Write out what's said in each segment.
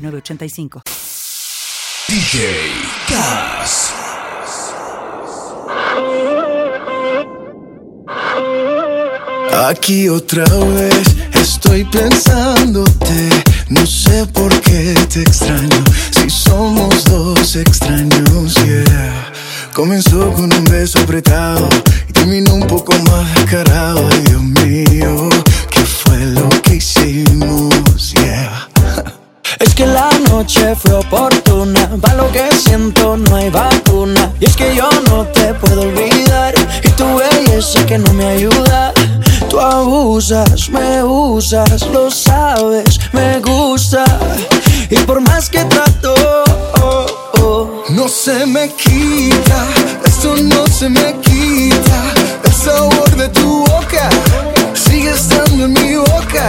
985. DJ Gas. Aquí otra vez estoy pensándote. No sé por qué te extraño. Si somos dos extraños, yeah. Comenzó con un beso apretado y terminó un poco más descarado. Ay, Dios mío, ¿qué fue lo que hicimos? Es que la noche fue oportuna, para lo que siento no hay vacuna. Y es que yo no te puedo olvidar, y tu belleza que no me ayuda. Tú abusas, me usas, lo sabes, me gusta. Y por más que trato, oh, oh, No se me quita, esto no se me quita. El sabor de tu boca sigue estando en mi boca.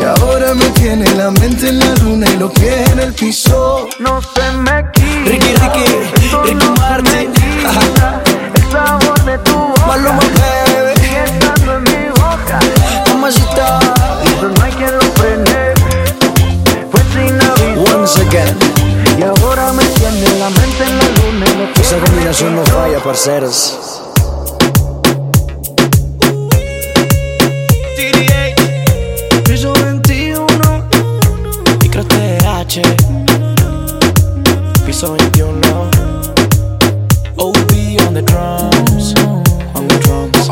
Y ahora me tiene la mente en la luna y los pies en el piso. No se me quita. Ricky, Ricky, Ricky Martin. El sabor de tu boca Maluma, baby. sigue estando en mi boca. Mamacita. Eso no hay quien lo frene. Fue sin aviso. Once again. Y ahora me tiene la mente en la luna y los pies Esa combinación no falla, parceros. Piso 21 OB on the drums On the drums.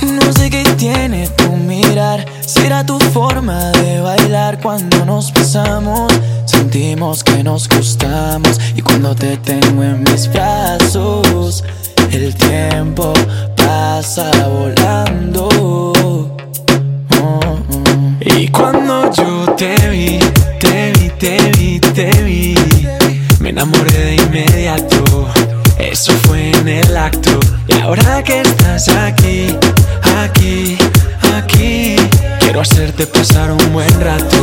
No sé qué tiene tu mirar. Será tu forma de bailar Cuando nos besamos. Sentimos que nos gustamos Y cuando te tengo en mis brazos Hacerte pasar un buen rato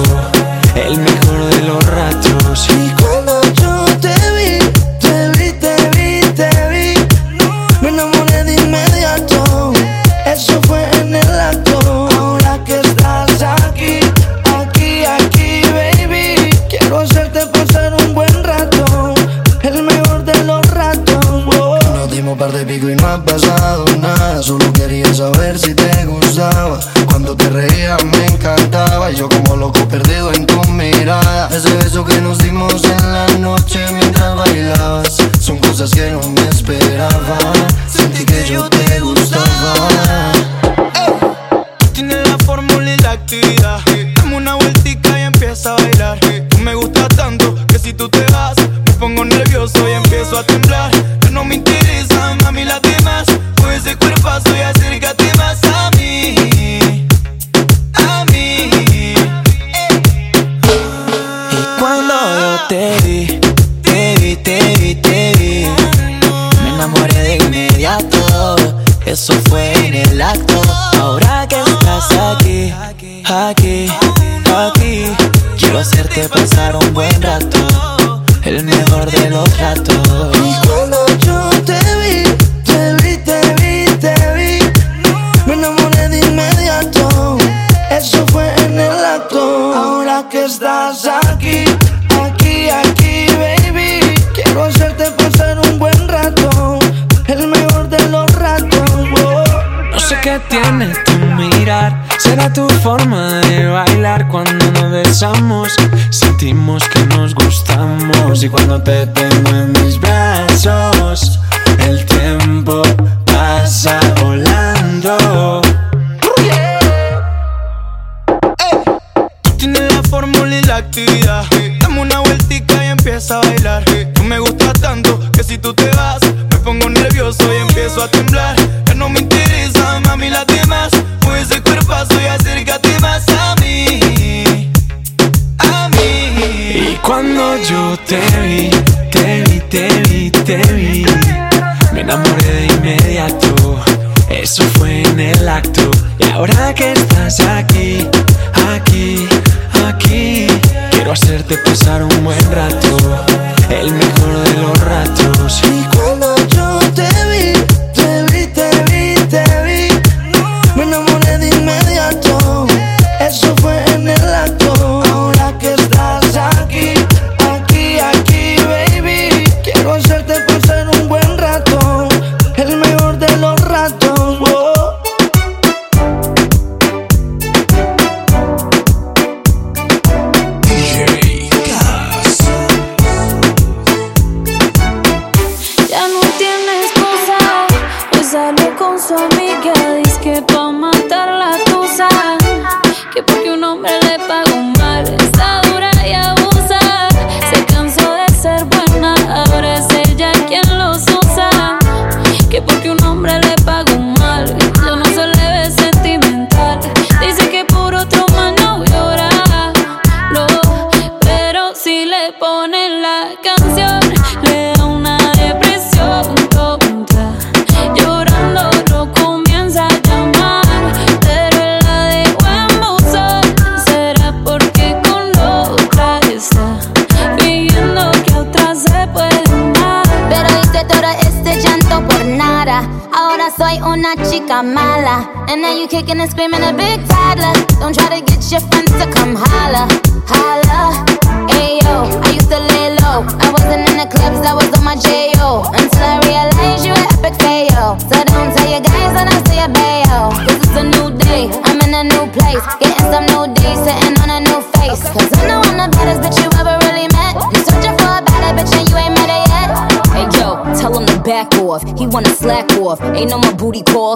tu forma de bailar cuando nos besamos. Sentimos que nos gustamos y cuando te tengo en enamoré de inmediato. Eso fue en el acto. Y ahora que estás aquí, aquí, aquí, quiero hacerte pasar un buen rato. El mejor de los ratos. Y cuando yo te vi, dice que pa' matar kicking and screaming a big toddler. Don't try to get your friends to come holla. Holla. Ayo, I used to lay low. I wasn't in the clubs, I was on my J.O. Until I realized you were epic fail. So don't tell your guys when I say a bayo. This is a new day, I'm in a new place. Getting some new days, sitting on a new face. Cause I know I'm the baddest bitch you ever really met. You searching for a better bitch and you ain't met her yet. Hey yo, tell him to back off. He wanna slack off. Ain't no more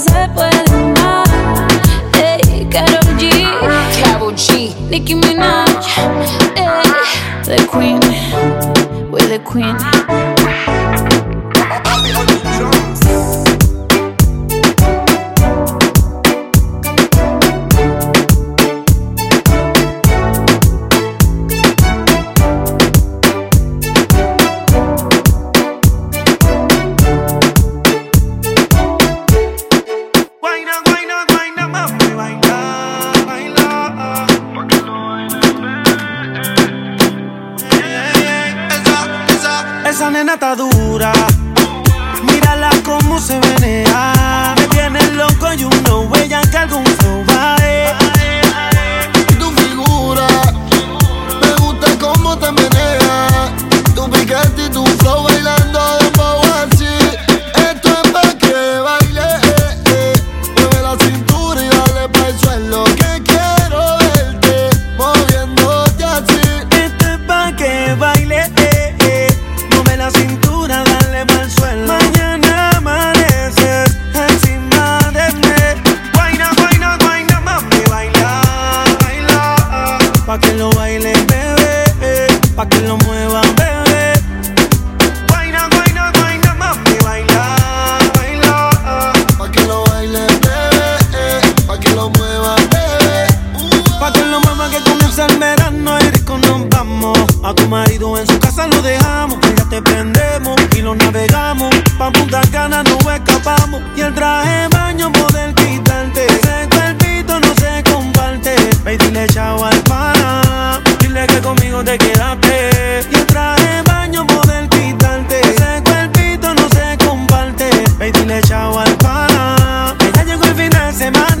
se puede amar. Ey, Karol G, G, Nicki Minaj, ey, the Queen, we're the Queen. A tu marido en su casa lo dejamos. Ya te prendemos y lo navegamos. Pa' Punta Cana no escapamos. Y el traje baño poder quitarte. Ese cuerpito no se comparte. Ve dile chao al pana. Dile que conmigo te quedaste. Y el traje baño poder quitarte. Ese cuerpito no se comparte. Ve dile chao al pana. Ya llegó el fin de semana.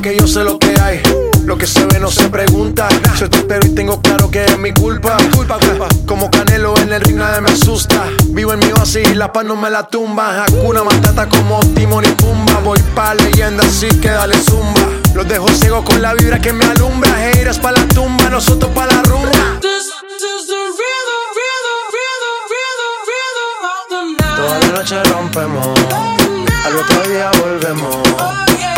que yo sé lo que hay. Lo que se ve no se pregunta. Yo te espero y tengo claro que es mi culpa. Culpa, culpa. Como Canelo en el ring nadie me asusta. Vivo en mi oasis y la paz no me la tumba. Hakuna Matata como Timon y Pumba. Voy pa leyenda así que dale zumba. Los dejo ciego con la vibra que me alumbra. Heiras pa la tumba, nosotros pa la rumba. Toda la noche rompemos, al otro día volvemos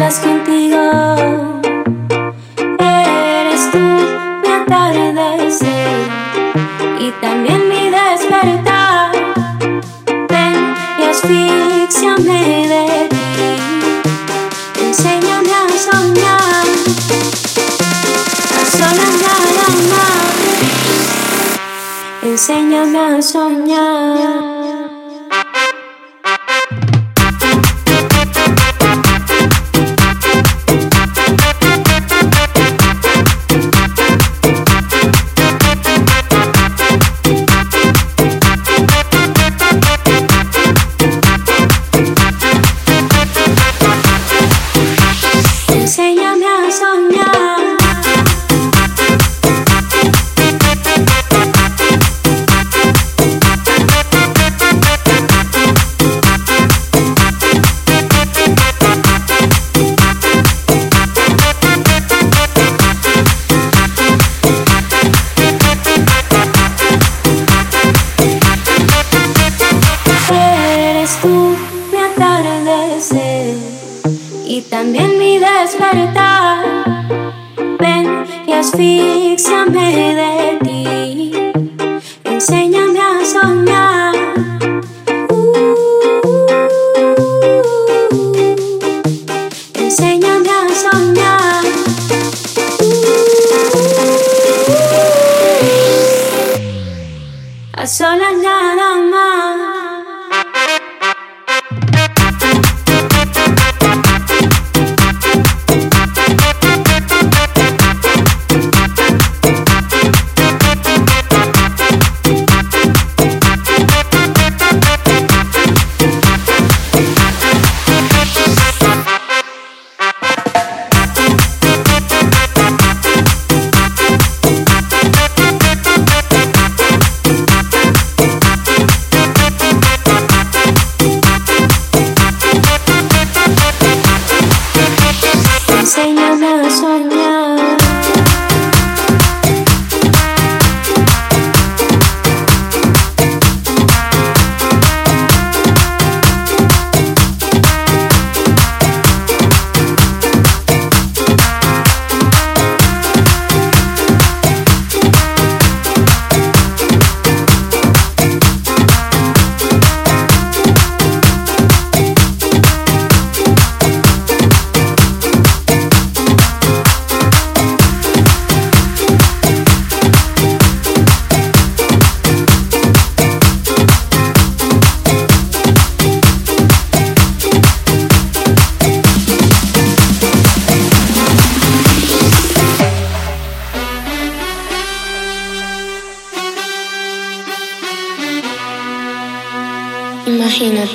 las que Dixie me de ti.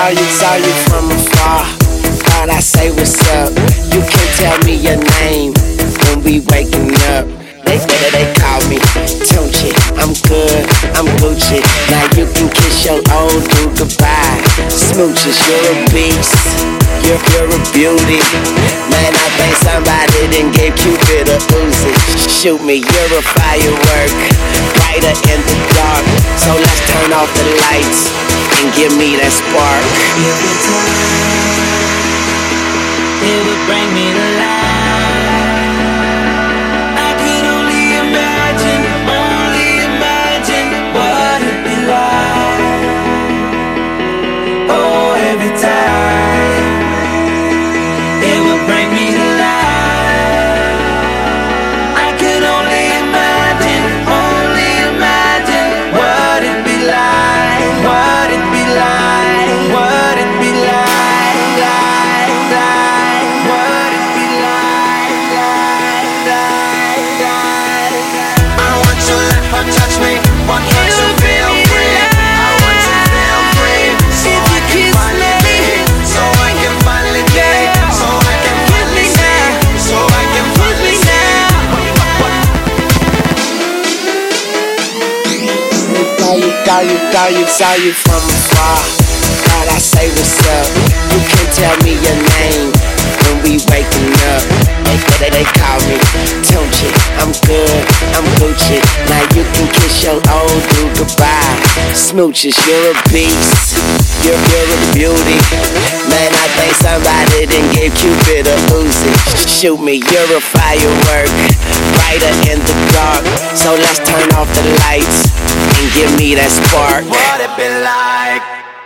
Saw you, saw you, from afar. Thought I say what's up. You can't tell me your name when we waking up. They they, they call me Tunchi. I'm good, I'm Gucci. Now you can kiss your old dude goodbye. Smooches, you're a beast. You're, you're a beauty. Man, I think somebody done gave Cupid a Uzi. Shoot me, you're a firework. Brighter in the dark. So let's turn off the lights and give me that spark. Saw you, thought you, saw you, from afar. Thought I say what's up. You can't tell me your name when we waking up. They, they, they call me Tunchi. touch it. Now you can kiss your old dude goodbye. Smooches, you're a beast. You're, you're a beauty. Man, I think somebody didn't give Cupid a Uzi. Shoot me, you're a firework. Brighter in the dark. So let's turn off the lights and give me that spark. What it be like